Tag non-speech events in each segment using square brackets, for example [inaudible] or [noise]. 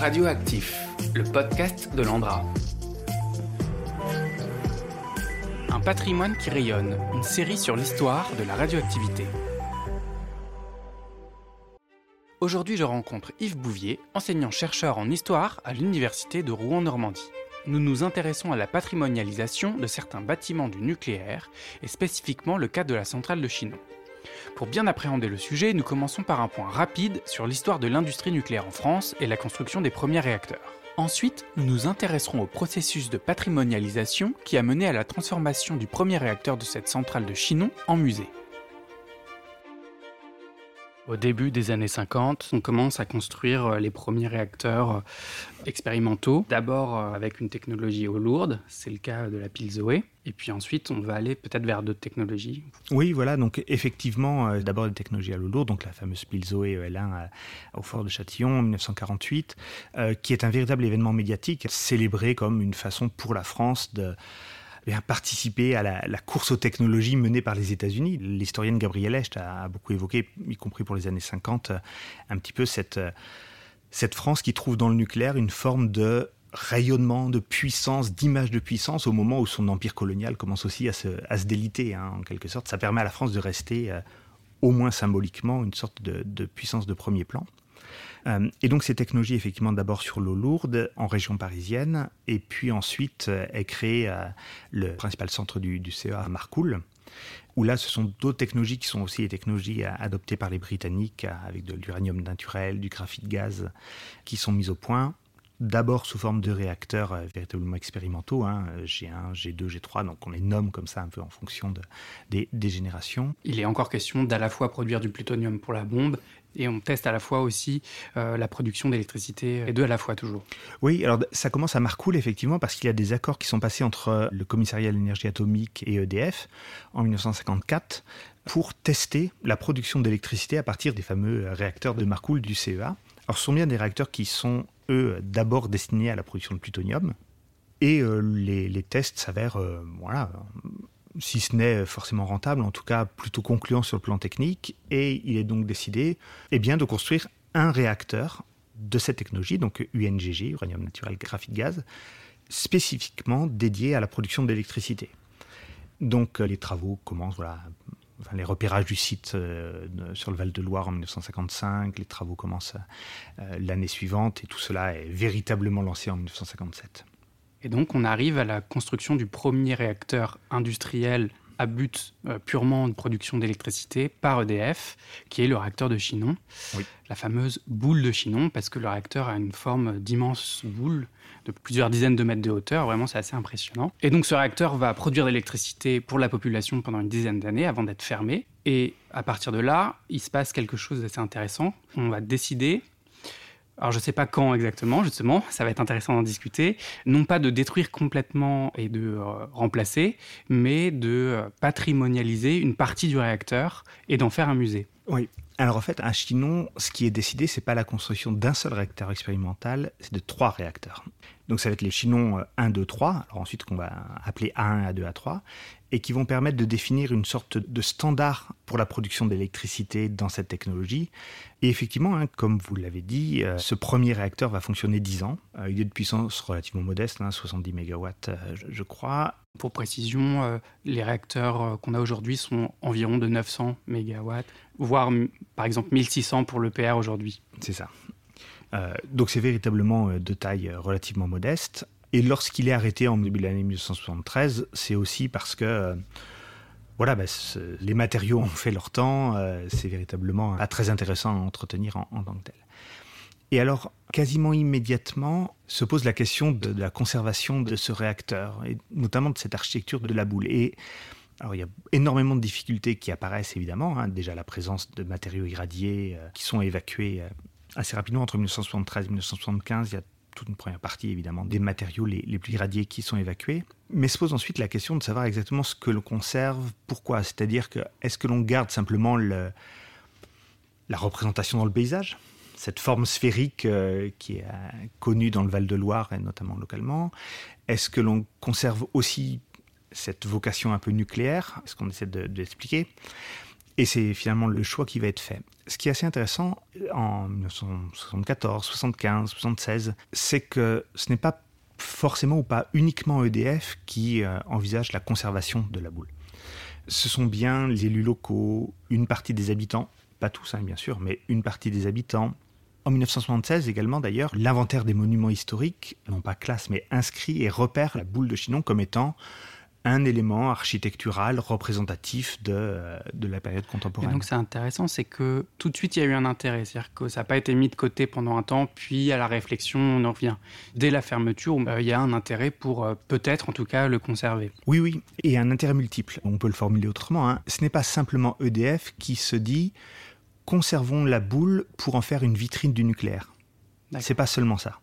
Radioactif, le podcast de l'Andra. Un patrimoine qui rayonne, une série sur l'histoire de la radioactivité. Aujourd'hui, je rencontre Yves Bouvier, enseignant-chercheur en histoire à l'Université de Rouen-Normandie. Nous nous intéressons à la patrimonialisation de certains bâtiments du nucléaire, et spécifiquement le cas de la centrale de Chinon. Pour bien appréhender le sujet, nous commençons par un point rapide sur l'histoire de l'industrie nucléaire en France et la construction des premiers réacteurs. Ensuite, nous nous intéresserons au processus de patrimonialisation qui a mené à la transformation du premier réacteur de cette centrale de Chinon en musée. Au début des années 50, on commence à construire euh, les premiers réacteurs euh, expérimentaux. D'abord euh, avec une technologie eau lourde, c'est le cas de la pile Zoé. Et puis ensuite, on va aller peut-être vers d'autres technologies. Oui, voilà. Donc effectivement, d'abord des technologies à l'eau lourde, donc la fameuse pile Zoé EL1 au fort de Châtillon en 1948, qui est un véritable événement médiatique, célébré comme une façon pour la France de participer à la, course aux technologies menée par les États-Unis. L'historienne Gabrielle Echt a, beaucoup évoqué, y compris pour les années 50, euh, un petit peu cette, euh, cette France qui trouve dans le nucléaire une forme de rayonnement, de puissance, d'image de puissance au moment où son empire colonial commence aussi à se, à se déliter, hein, en quelque sorte. Ça permet à la France de rester, euh, au moins symboliquement, une sorte de puissance de premier plan. Euh, et donc ces technologies, effectivement, d'abord sur l'eau lourde en région parisienne, et puis ensuite euh, est créé euh, le principal centre du, CEA à Marcoule, où là, ce sont d'autres technologies qui sont aussi les technologies adoptées par les Britanniques, avec de l'uranium naturel, du graphite gaz, qui sont mises au point d'abord sous forme de réacteurs véritablement expérimentaux, hein, G1, G2, G3, donc on les nomme comme ça un peu en fonction de, des, des, générations. Il est encore question d'à la fois produire du plutonium pour la bombe et on teste à la fois aussi euh, la production d'électricité, et deux à la fois toujours. Oui, alors ça commence à Marcoule effectivement parce qu'il y a des accords qui sont passés entre le commissariat à l'énergie atomique et EDF en 1954 pour tester la production d'électricité à partir des fameux réacteurs de Marcoule du CEA. Alors ce sont bien des réacteurs qui sont, eux, d'abord destinés à la production de plutonium, et euh, les, tests s'avèrent euh, voilà, si ce n'est forcément rentable, en tout cas plutôt concluant sur le plan technique. Et il est donc décidé eh bien, de construire un réacteur de cette technologie, donc UNGG, uranium naturel graphite gaz, spécifiquement dédié à la production d'électricité. Donc les travaux commencent, voilà, les repérages du site euh, sur le Val-de-Loire en 1955, les travaux commencent euh, l'année suivante et tout cela est véritablement lancé en 1957. Et donc on arrive à la construction du premier réacteur industriel à but euh, purement de production d'électricité par EDF, qui est le réacteur de Chinon, la fameuse boule de Chinon, parce que le réacteur a une forme d'immense boule plusieurs dizaines de mètres de hauteur, vraiment c'est assez impressionnant. Et donc ce réacteur va produire de l'électricité pour la population pendant une dizaine d'années avant d'être fermé. Et à partir de là, il se passe quelque chose d'assez intéressant. On va décider alors je ne sais pas quand exactement, justement, ça va être intéressant d'en discuter, non pas de détruire complètement et de euh, remplacer, mais de euh, patrimonialiser une partie du réacteur et d'en faire un musée. Oui. Alors en fait, à Chinon, ce qui est décidé, c'est pas la construction d'un seul réacteur expérimental, c'est de trois réacteurs. Donc ça va être les Chinon 1, 2, 3, alors ensuite qu'on va appeler A1, A2, A3, et qui vont permettre de définir une sorte de standard pour la production d'électricité dans cette technologie. Et effectivement, hein, comme vous l'avez dit, euh, ce premier réacteur va fonctionner 10 ans. Euh, il est de puissance relativement modeste, 70 hein, MW euh, je, crois. Pour précision, les réacteurs qu'on a aujourd'hui sont environ de 900 MW, voire par exemple 1600 pour l'EPR aujourd'hui. C'est ça. donc c'est véritablement de taille relativement modeste. Et lorsqu'il est arrêté en début de l'année 1973, c'est aussi parce que euh, voilà, bah, les matériaux ont fait leur temps, euh, c'est véritablement pas très intéressant à entretenir en, tant que tel. Et alors, quasiment immédiatement, se pose la question de, la conservation de ce réacteur, et notamment de cette architecture de la boule. Et alors, il y a énormément de difficultés qui apparaissent, évidemment. Hein. déjà, la présence de matériaux irradiés euh, qui sont évacués assez rapidement entre 1973 et 1975. Il y a toute une première partie évidemment des matériaux les, plus irradiés qui sont évacués. Mais se pose ensuite la question de savoir exactement ce que l'on conserve, pourquoi. C'est-à-dire que est-ce que l'on garde simplement le, la représentation dans le paysage cette forme sphérique euh, qui est euh, connue dans le Val-de-Loire et notamment localement? Est-ce que l'on conserve aussi cette vocation un peu nucléaire? Est-ce qu'on essaie de, l'expliquer Et c'est finalement le choix qui va être fait. Ce qui est assez intéressant en 1974, 75, 76, c'est que ce n'est pas forcément ou pas uniquement EDF qui euh, envisage la conservation de la boule. Ce sont bien les élus locaux, une partie des habitants, pas tous hein, bien sûr, mais une partie des habitants, en 1976 également d'ailleurs, l'inventaire des monuments historiques, non pas classe, mais inscrit et repère la boule de Chinon comme étant un élément architectural représentatif de, de la période contemporaine. Et donc c'est intéressant, c'est que tout de suite il y a eu un intérêt, c'est-à-dire que ça n'a pas été mis de côté pendant un temps, puis à la réflexion on en revient. Dès la fermeture, euh, il y a un intérêt pour euh, peut-être en tout cas le conserver. Oui, oui, et un intérêt multiple. On peut le formuler autrement. Hein. Ce n'est pas simplement EDF qui se dit conservons la boule pour en faire une vitrine du nucléaire. C'est pas seulement ça.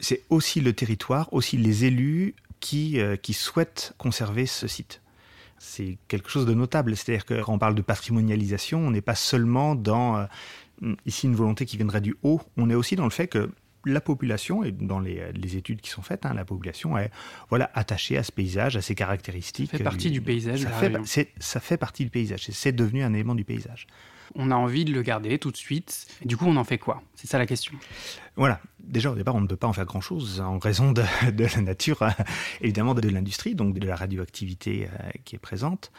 C'est aussi le territoire, aussi les élus qui, euh, qui souhaitent conserver ce site. C'est quelque chose de notable. C'est-à-dire que quand on parle de patrimonialisation, on n'est pas seulement dans euh, ici une volonté qui viendrait du haut, on est aussi dans le fait que la population, et dans les, études qui sont faites, hein, la population est voilà, attachée à ce paysage, à ses caractéristiques. Ça fait partie du paysage. Ça, fait, ça fait partie du paysage. C'est devenu un élément du paysage on a envie de le garder tout de suite. Du coup, on en fait quoi? C'est ça la question. Voilà. Déjà, au départ, on ne peut pas en faire grand-chose en raison [laughs] de, la nature, euh, évidemment, de l'industrie, donc de la radioactivité euh, qui est présente.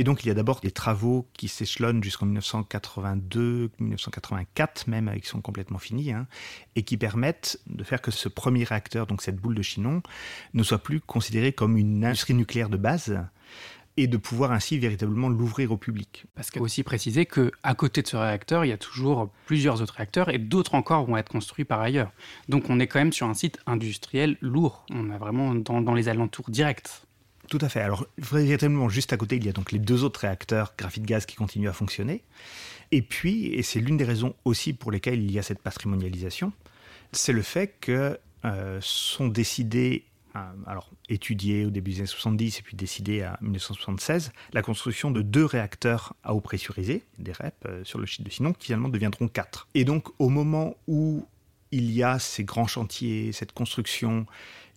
Et donc, il y a d'abord des travaux qui s'échelonnent jusqu'en 1982, 1984 même, qui sont complètement finis, hein, et qui permettent de faire que ce premier réacteur, donc cette boule de Chinon, ne soit plus considéré comme une industrie nucléaire de base, et de pouvoir ainsi véritablement l'ouvrir au public. Parce qu'il faut aussi préciser que à côté de ce réacteur, il y a toujours plusieurs autres réacteurs et d'autres encore vont être construits par ailleurs. Donc on est quand même sur un site industriel lourd. On est vraiment dans, les alentours directs. Tout à fait. Alors véritablement juste à côté, il y a donc les deux autres réacteurs graphite gaz qui continuent à fonctionner. Et puis, et c'est l'une des raisons aussi pour lesquelles il y a cette patrimonialisation, c'est le fait que euh, sont décidés alors étudié au début des années 70 et puis décidé en 1976, la construction de deux réacteurs à eau pressurisée, des REP, euh, sur le site de Sinon, qui finalement deviendront quatre. Et donc au moment où il y a ces grands chantiers, cette construction,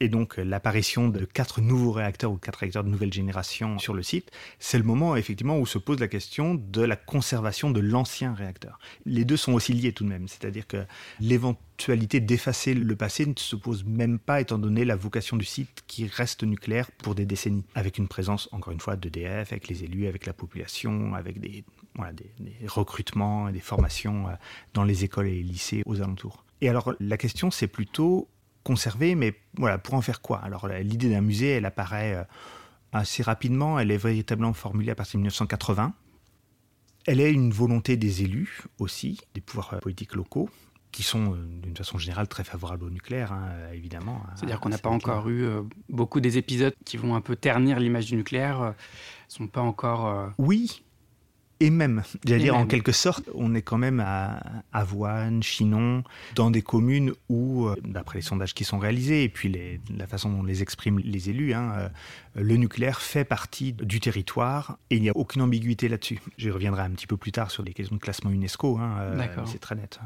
et donc l'apparition de quatre nouveaux réacteurs ou quatre réacteurs de nouvelle génération sur le site, c'est le moment effectivement où se pose la question de la conservation de l'ancien réacteur. Les deux sont aussi liés tout de même, c'est-à-dire que l'éventualité d'effacer le passé ne se pose même pas étant donné la vocation du site qui reste nucléaire pour des décennies, avec une présence encore une fois d'EDF, avec les élus, avec la population, avec des, des recrutements et des formations euh, dans les écoles et les lycées aux alentours. Et alors la question c'est plutôt conserver, mais voilà, pour en faire quoi? Alors l'idée d'un musée, elle apparaît euh, assez rapidement, elle est véritablement formulée à partir de 1980. Elle est une volonté des élus aussi, des pouvoirs euh, politiques locaux, qui sont euh, d'une façon générale très favorables au nucléaire, hein, évidemment. C'est-à-dire qu'on n'a pas encore eu beaucoup des épisodes qui vont un peu ternir l'image du nucléaire, sont pas encore... Oui, et même, j'allais dire en quelque sorte, on est quand même à Avoine, Chinon, dans des communes où, euh, d'après les sondages qui sont réalisés et puis la façon dont les expriment les élus, hein, euh, le nucléaire fait partie du territoire et il n'y a aucune ambiguïté là-dessus. Je reviendrai un petit peu plus tard sur les questions de classement UNESCO, hein, euh, c'est très net.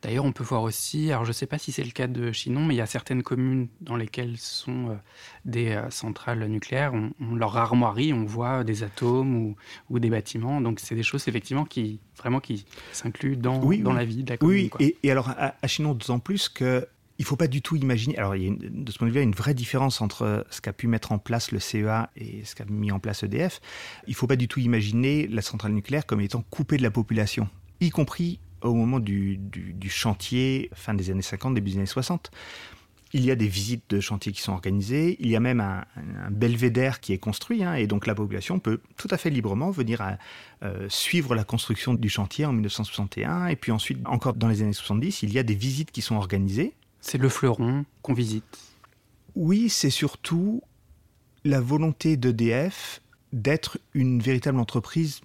D'ailleurs, on peut voir aussi, alors je ne sais pas si c'est le cas de Chinon, mais il y a certaines communes dans lesquelles sont des centrales nucléaires, on, leur armoirie, on voit des atomes ou, ou des bâtiments, donc c'est des choses effectivement qui vraiment qui s'incluent dans, dans la vie de la commune. Oui, Et, alors à, Chinon d'autant plus que il faut pas du tout imaginer. Alors, il y a de ce point de vue, il y a une vraie différence entre ce qu'a pu mettre en place le CEA et ce qu'a mis en place EDF. Il faut pas du tout imaginer la centrale nucléaire comme étant coupée de la population, y compris au moment du, du, du chantier fin des années 50, début des années 60. Il y a des visites de chantier qui sont organisées, il y a même un, belvédère qui est construit, hein, et donc la population peut tout à fait librement venir à, euh, suivre la construction du chantier en 1961, et puis ensuite, encore dans les années 70, il y a des visites qui sont organisées. C'est le fleuron qu'on visite Oui, c'est surtout la volonté d'EDF d'être une véritable entreprise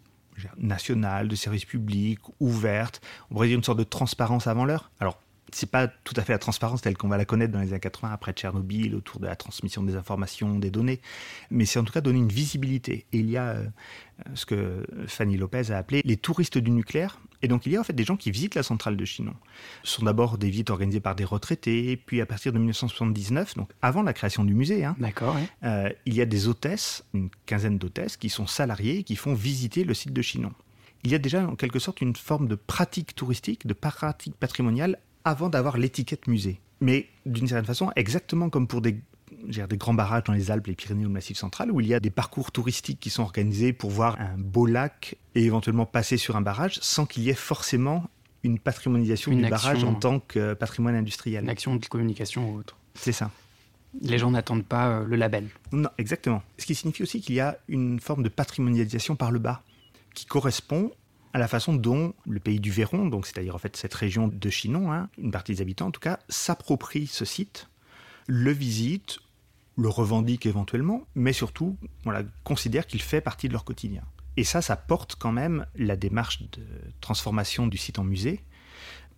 nationale, de service public, ouverte, on pourrait dire une sorte de transparence avant l'heure. Alors, c'est pas tout à fait la transparence telle qu'on va la connaître dans les années 80 après Tchernobyl autour de la transmission des informations, des données, mais c'est en tout cas donner une visibilité. Et il y a euh, ce que Fanny Lopez a appelé les touristes du nucléaire. Et donc il y a en fait des gens qui visitent la centrale de Chinon. Ce sont d'abord des visites organisées par des retraités, puis à partir de 1979, donc avant la création du musée, hein, D'accord, euh, il y a des hôtesses, une quinzaine d'hôtesses, qui sont salariées et qui font visiter le site de Chinon. Il y a déjà en quelque sorte une forme de pratique touristique, de pratique patrimoniale avant d'avoir l'étiquette musée. Mais d'une certaine façon, exactement comme pour des, des grands barrages dans les Alpes, les Pyrénées ou le Massif central, où il y a des parcours touristiques qui sont organisés pour voir un beau lac et éventuellement passer sur un barrage sans qu'il y ait forcément une patrimonialisation du barrage en tant que patrimoine industriel. Une action de communication ou autre. C'est ça. Les gens n'attendent pas euh, le label. Non, exactement. Ce qui signifie aussi qu'il y a une forme de patrimonialisation par le bas qui correspond à la façon dont le pays du Véron, donc c'est-à-dire en fait cette région de Chinon, hein, une partie des habitants en tout cas, s'approprie ce site, le visite, le revendique éventuellement, mais surtout considère qu'il fait partie de leur quotidien. Et ça, ça porte quand même la démarche de transformation du site en musée,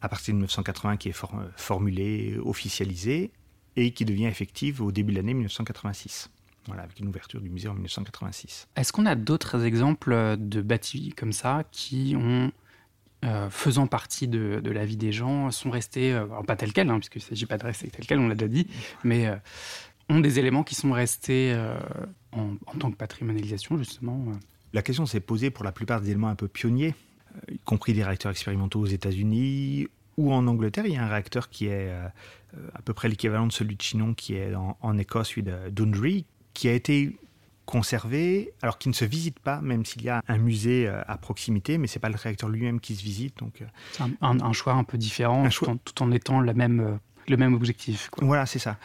à partir de 1980 qui est formulée, officialisée, et qui devient effective au début de l'année 1986 avec une ouverture du musée en 1986. Est-ce qu'on a d'autres exemples de bâtis comme ça qui ont, euh, faisant partie de, la vie des gens, sont restés, euh, pas tels quels, hein, puisqu'il ne s'agit pas de rester tels quels, on l'a déjà dit, mais euh, ont des éléments qui sont restés en, tant que patrimonialisation, justement La question s'est posée pour la plupart des éléments un peu pionniers, y compris des réacteurs expérimentaux aux États-Unis ou en Angleterre. Il y a un réacteur qui est à peu près l'équivalent de celui de Chinon, qui est en, en Écosse, celui de Dundry, qui a été conservé, alors qui ne se visite pas, même s'il y a un musée euh, à proximité, mais c'est pas le réacteur lui-même qui se visite. Donc, euh, un, un, choix un peu différent, tout, En, étant la même, euh, le même objectif. Voilà, c'est ça.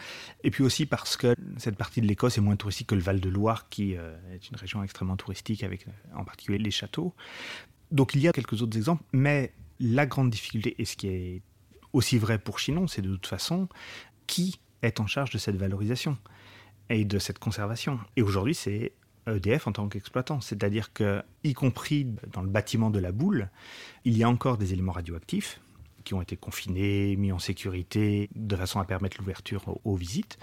Et puis aussi parce que cette partie de l'Écosse est moins touristique que le Val-de-Loire, qui est une région extrêmement touristique, avec en particulier les châteaux. Donc il y a quelques autres exemples, mais la grande difficulté, et ce qui est aussi vrai pour Chinon, c'est de toute façon qui est en charge de cette valorisation? Et de cette conservation. Et aujourd'hui, c'est EDF en tant qu'exploitant. C'est-à-dire que, y compris dans le bâtiment de la boule, il y a encore des éléments radioactifs qui ont été confinés, mis en sécurité, de façon à permettre l'ouverture aux, visites.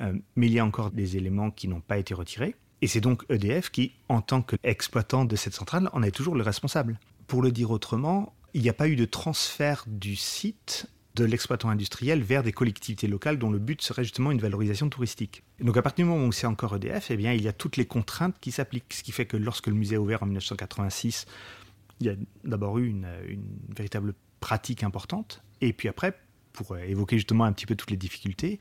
Euh, mais il y a encore des éléments qui n'ont pas été retirés. Et c'est donc EDF qui, en tant qu'exploitant de cette centrale, en est toujours le responsable. Pour le dire autrement, il n'y a pas eu de transfert du site de l'exploitant industriel vers des collectivités locales dont le but serait justement une valorisation touristique. donc à partir du moment où c'est encore EDF, eh bien, il y a toutes les contraintes qui s'appliquent. Ce qui fait que lorsque le musée a ouvert en 1986, il y a d'abord eu une, véritable pratique importante. Et puis après, pour évoquer justement un petit peu toutes les difficultés,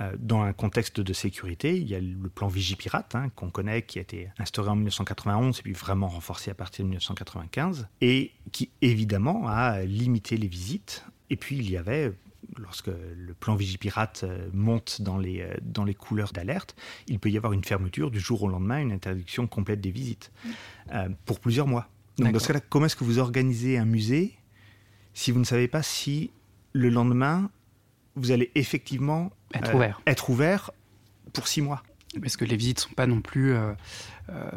euh, dans un contexte de sécurité, il y a le plan Vigipirate hein, qu'on connaît, qui a été instauré en 1991 et puis vraiment renforcé à partir de 1995, et qui évidemment a limité les visites et puis il y avait, lorsque le plan Vigipirate euh, monte dans les, euh, dans les couleurs d'alerte, il peut y avoir une fermeture du jour au lendemain, une interdiction complète des visites, euh, pour plusieurs mois. Donc dans ce cas-là, comment est-ce que vous organisez un musée si vous ne savez pas si le lendemain, vous allez effectivement être, ouvert. être ouvert pour six mois? Parce que les visites ne sont pas non plus,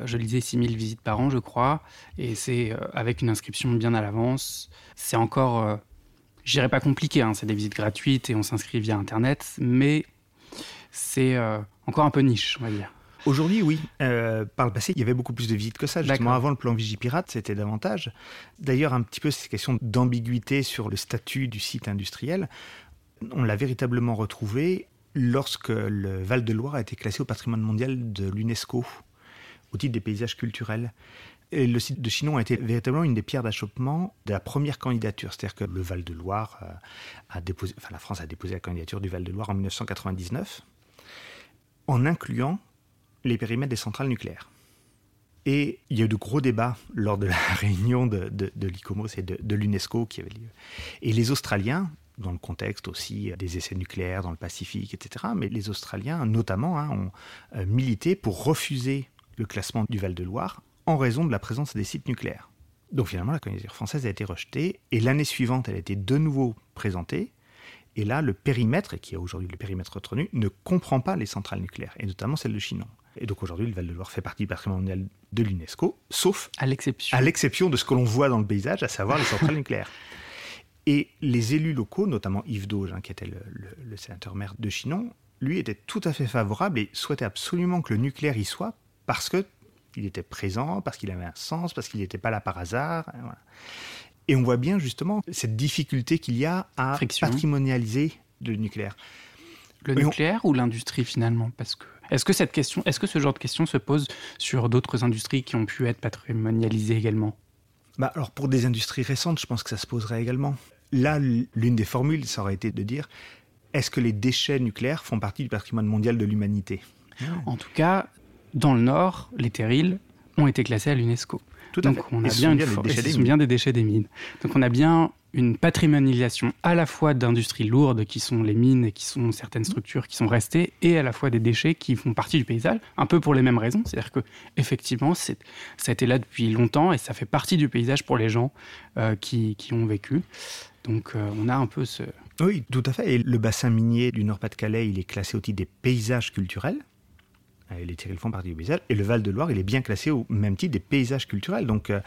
je le disais, 6000 visites par an, je crois, et c'est avec une inscription bien à l'avance. C'est encore je dirais pas compliqué, hein, c'est des visites gratuites et on s'inscrit via Internet, mais c'est euh, encore un peu niche, on va dire. Aujourd'hui, oui. Euh, par le passé, il y avait beaucoup plus de visites que ça. Justement, avant le plan Vigipirate, c'était davantage. D'ailleurs, un petit peu ces questions d'ambiguïté sur le statut du site industriel, on l'a véritablement retrouvé lorsque le Val-de-Loire a été classé au patrimoine mondial de l'UNESCO au titre des paysages culturels. Le site de Chinon a été véritablement une des pierres d'achoppement de la première candidature. C'est-à-dire que le Val-de-Loire euh, a déposé, enfin la France a déposé la candidature du Val-de-Loire en 1999, en incluant les périmètres des centrales nucléaires. Et il y a eu de gros débats lors de la [laughs] réunion de, de, l'ICOMOS et de, l'UNESCO qui avait lieu. Et les Australiens, dans le contexte aussi des essais nucléaires dans le Pacifique, etc., mais les Australiens notamment hein, ont euh, milité pour refuser le classement du Val-de-Loire en raison de la présence des sites nucléaires. Donc finalement, la candidature française a été rejetée et l'année suivante, elle a été de nouveau présentée. Et là, le périmètre, qui est aujourd'hui le périmètre retenu, ne comprend pas les centrales nucléaires, et notamment celle de Chinon. Et donc aujourd'hui, le Val-de-Loire fait partie du patrimoine mondial de l'UNESCO, sauf à l'exception. à l'exception de ce que l'on voit dans le paysage, à savoir les centrales nucléaires. [laughs] Et les élus locaux, notamment Yves Dauge, hein, qui était le, sénateur maire de Chinon, lui était tout à fait favorable et souhaitait absolument que le nucléaire y soit parce que il était présent, parce qu'il avait un sens, parce qu'il n'était pas là par hasard. Et, on voit bien justement cette difficulté qu'il y a à patrimonialiser le nucléaire. Le nucléaire ou l'industrie finalement? Parce que est-ce que cette question, est-ce que ce genre de question se pose sur d'autres industries qui ont pu être patrimonialisées également? Bah alors pour des industries récentes, je pense que ça se poserait également. Là, l'une des formules, ça aurait été de dire est-ce que les déchets nucléaires font partie du patrimoine mondial de l'humanité? En tout cas, dans le Nord, les terrils ont été classés à l'UNESCO. Donc on a bien, sont bien des déchets des mines. Donc on a bien une patrimonialisation à la fois d'industries lourdes qui sont les mines et qui sont certaines structures qui sont restées et à la fois des déchets qui font partie du paysage, un peu pour les mêmes raisons. C'est-à-dire que effectivement, ça a été là depuis longtemps et ça fait partie du paysage pour les gens euh, qui, qui, ont vécu. Donc euh, on a un peu ce... Oui, tout à fait. Et le bassin minier du Nord-Pas-de-Calais, il est classé au titre des paysages culturels. Euh, les Tyrrells font partie du paysage. Et le Val-de-Loire, il est bien classé au même titre des paysages culturels. Donc, euh,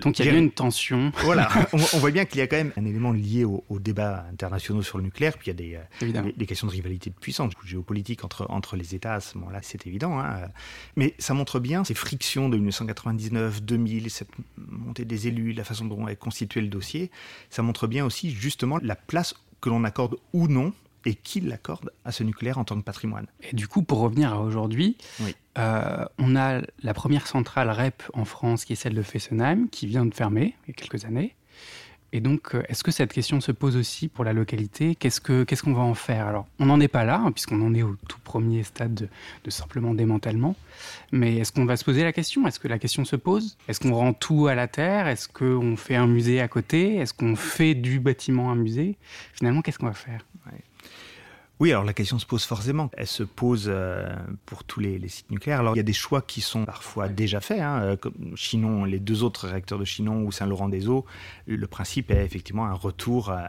Donc il y a une tension. Voilà, [laughs] on, voit bien qu'il y a quand même un élément lié aux au débats internationaux sur le nucléaire. Puis il y a des, euh, des, questions de rivalité de puissance, géopolitique entre, entre les États à ce moment-là, c'est évident. Hein. Mais ça montre bien ces frictions de 1999, 2000, cette montée des élus, la façon dont est constitué le dossier. Ça montre bien aussi justement la place que l'on accorde ou non et qui l'accorde à ce nucléaire en tant que patrimoine. Et du coup, pour revenir à aujourd'hui, euh, on a la première centrale REP en France qui est celle de Fessenheim, qui vient de fermer il y a quelques années. Et donc, euh, est-ce que cette question se pose aussi pour la localité? Qu'est-ce qu'on va en faire? Alors, on n'en est pas là, hein, puisqu'on en est au tout premier stade de, de simplement démantèlement. Mais est-ce qu'on va se poser la question? Est-ce que la question se pose? Est-ce qu'on rend tout à la terre? Est-ce qu'on fait un musée à côté? Est-ce qu'on fait du bâtiment un musée? Finalement, qu'est-ce qu'on va faire? Oui, alors la question se pose forcément. Elle se pose euh, pour tous les, sites nucléaires. Alors il y a des choix qui sont parfois déjà faits. Hein, euh, comme Chinon, les deux autres réacteurs de Chinon ou Saint-Laurent-des-Eaux, le principe est effectivement un retour à,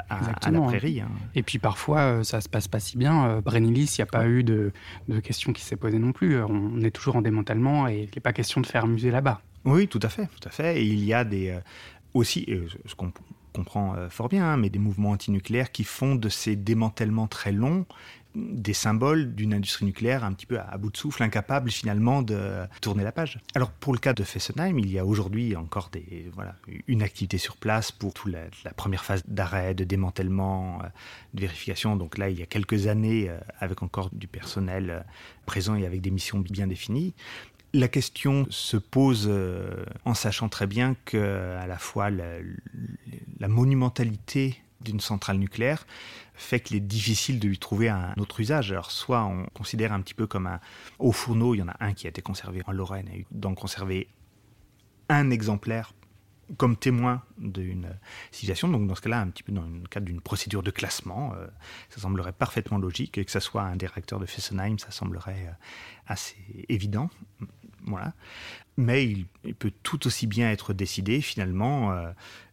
la prairie. Hein. Et puis parfois, euh, ça se passe pas si bien. Brennilis, il n'y a pas eu de, de question qui s'est posée non plus. On est toujours en démantèlement et il n'est pas question de faire musée là-bas. Oui, tout à fait, tout à fait. Et il y a des aussi, ce qu'on comprend euh, fort bien, hein, mais des mouvements antinucléaires qui font de ces démantèlements très longs des symboles d'une industrie nucléaire un petit peu à, bout de souffle, incapable finalement de tourner la page. Alors pour le cas de Fessenheim, il y a aujourd'hui encore des, voilà, une activité sur place pour toute la, première phase d'arrêt, de démantèlement, euh, de vérification. Donc là, il y a quelques années, euh, avec encore du personnel présent et avec des missions bien définies. La question se pose euh, en sachant très bien que à la fois la, monumentalité d'une centrale nucléaire fait qu'il est difficile de lui trouver un autre usage. Alors soit on considère un petit peu comme un haut fourneau, il y en a un qui a été conservé en Lorraine et d'en conserver un exemplaire comme témoin d'une situation. Donc dans ce cas-là, un petit peu dans le cadre d'une procédure de classement, euh, ça semblerait parfaitement logique. Et que ce soit un des réacteurs de Fessenheim, ça semblerait euh, assez évident. Voilà. Mais il, peut tout aussi bien être décidé finalement euh,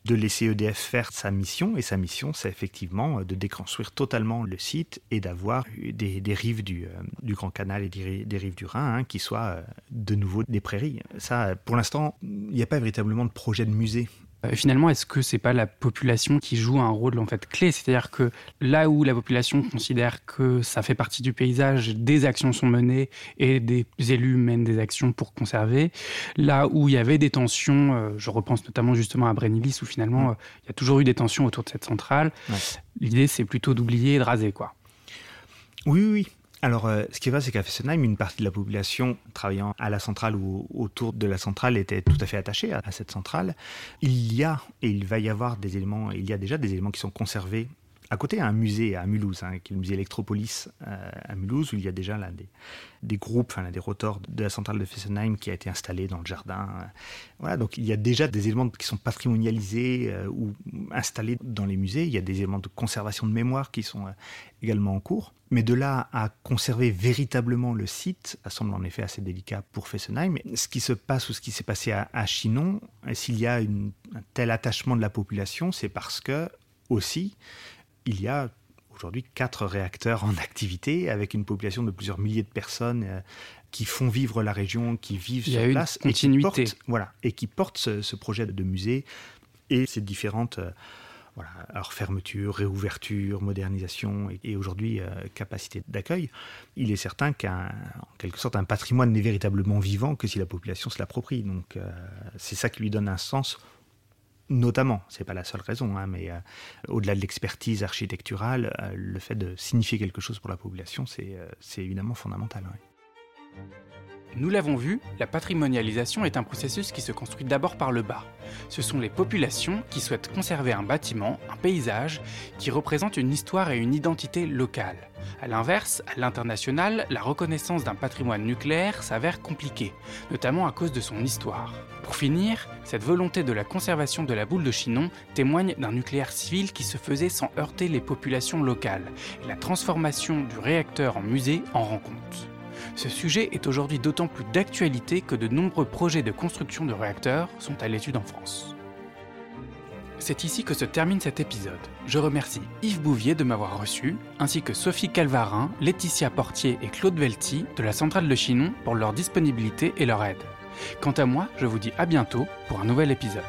de laisser EDF faire sa mission. Et sa mission, c'est effectivement euh, de déconstruire totalement le site et d'avoir des, rives du, euh, du, Grand Canal et des, rives du Rhin hein, qui soient de nouveau des prairies. Ça, pour l'instant, il n'y a pas véritablement de projet de musée finalement, est-ce que c'est pas la population qui joue un rôle en fait clé? C'est-à-dire que là où la population considère que ça fait partie du paysage, des actions sont menées et des élus mènent des actions pour conserver. Là où il y avait des tensions, euh, je repense notamment justement à Brennilis où finalement euh, il y a toujours eu des tensions autour de cette centrale. L'idée c'est plutôt d'oublier et de raser quoi. Oui, oui, alors, euh, ce qui est vrai, c'est qu'à Fessenheim, une partie de la population travaillant à la centrale ou autour de la centrale était tout à fait attachée à, cette centrale. Il y a, et il va y avoir des éléments, il y a déjà des éléments qui sont conservés à côté, un musée à Mulhouse, hein, qui est le musée Electropolis euh, à Mulhouse, où il y a déjà là, des, groupes, enfin, des rotors de la centrale de Fessenheim qui a été installé dans le jardin. Voilà, donc il y a déjà des éléments qui sont patrimonialisés euh, ou installés dans les musées. Il y a des éléments de conservation de mémoire qui sont euh, également en cours. Mais de là à conserver véritablement le site, ça semble en effet assez délicat pour Fessenheim. Ce qui se passe ou ce qui s'est passé à, Chinon, s'il y a un tel attachement de la population, c'est parce que aussi il y a aujourd'hui quatre réacteurs en [laughs] activité avec une population de plusieurs milliers de personnes euh, qui font vivre la région, qui vivent sur place. continuité. Et qui portent, voilà, et qui portent ce, projet de musée et ces différentes euh, Voilà. Alors fermeture, réouverture, modernisation et, aujourd'hui euh, capacité d'accueil. Il est certain qu'en quelque sorte un patrimoine n'est véritablement vivant que si la population se l'approprie. Donc euh, c'est ça qui lui donne un sens notamment, c'est pas la seule raison, hein, mais euh, au-delà de l'expertise architecturale, le fait de signifier quelque chose pour la population, c'est évidemment fondamental. Nous l'avons vu, la patrimonialisation est un processus qui se construit d'abord par le bas. Ce sont les populations qui souhaitent conserver un bâtiment, un paysage, qui représente une histoire et une identité locale. A l'inverse, à l'international, la reconnaissance d'un patrimoine nucléaire s'avère compliquée, notamment à cause de son histoire. Pour finir, cette volonté de la conservation de la boule de Chinon témoigne d'un nucléaire civil qui se faisait sans heurter les populations locales, et la transformation du réacteur en musée en rend compte. Ce sujet est aujourd'hui d'autant plus d'actualité que de nombreux projets de construction de réacteurs sont à l'étude en France. C'est ici que se termine cet épisode. Je remercie Yves Bouvier de m'avoir reçu, ainsi que Sophie Calvarin, Laetitia Portier et Claude Velti de la centrale de Chinon pour leur disponibilité et leur aide. Quant à moi, je vous dis à bientôt pour un nouvel épisode.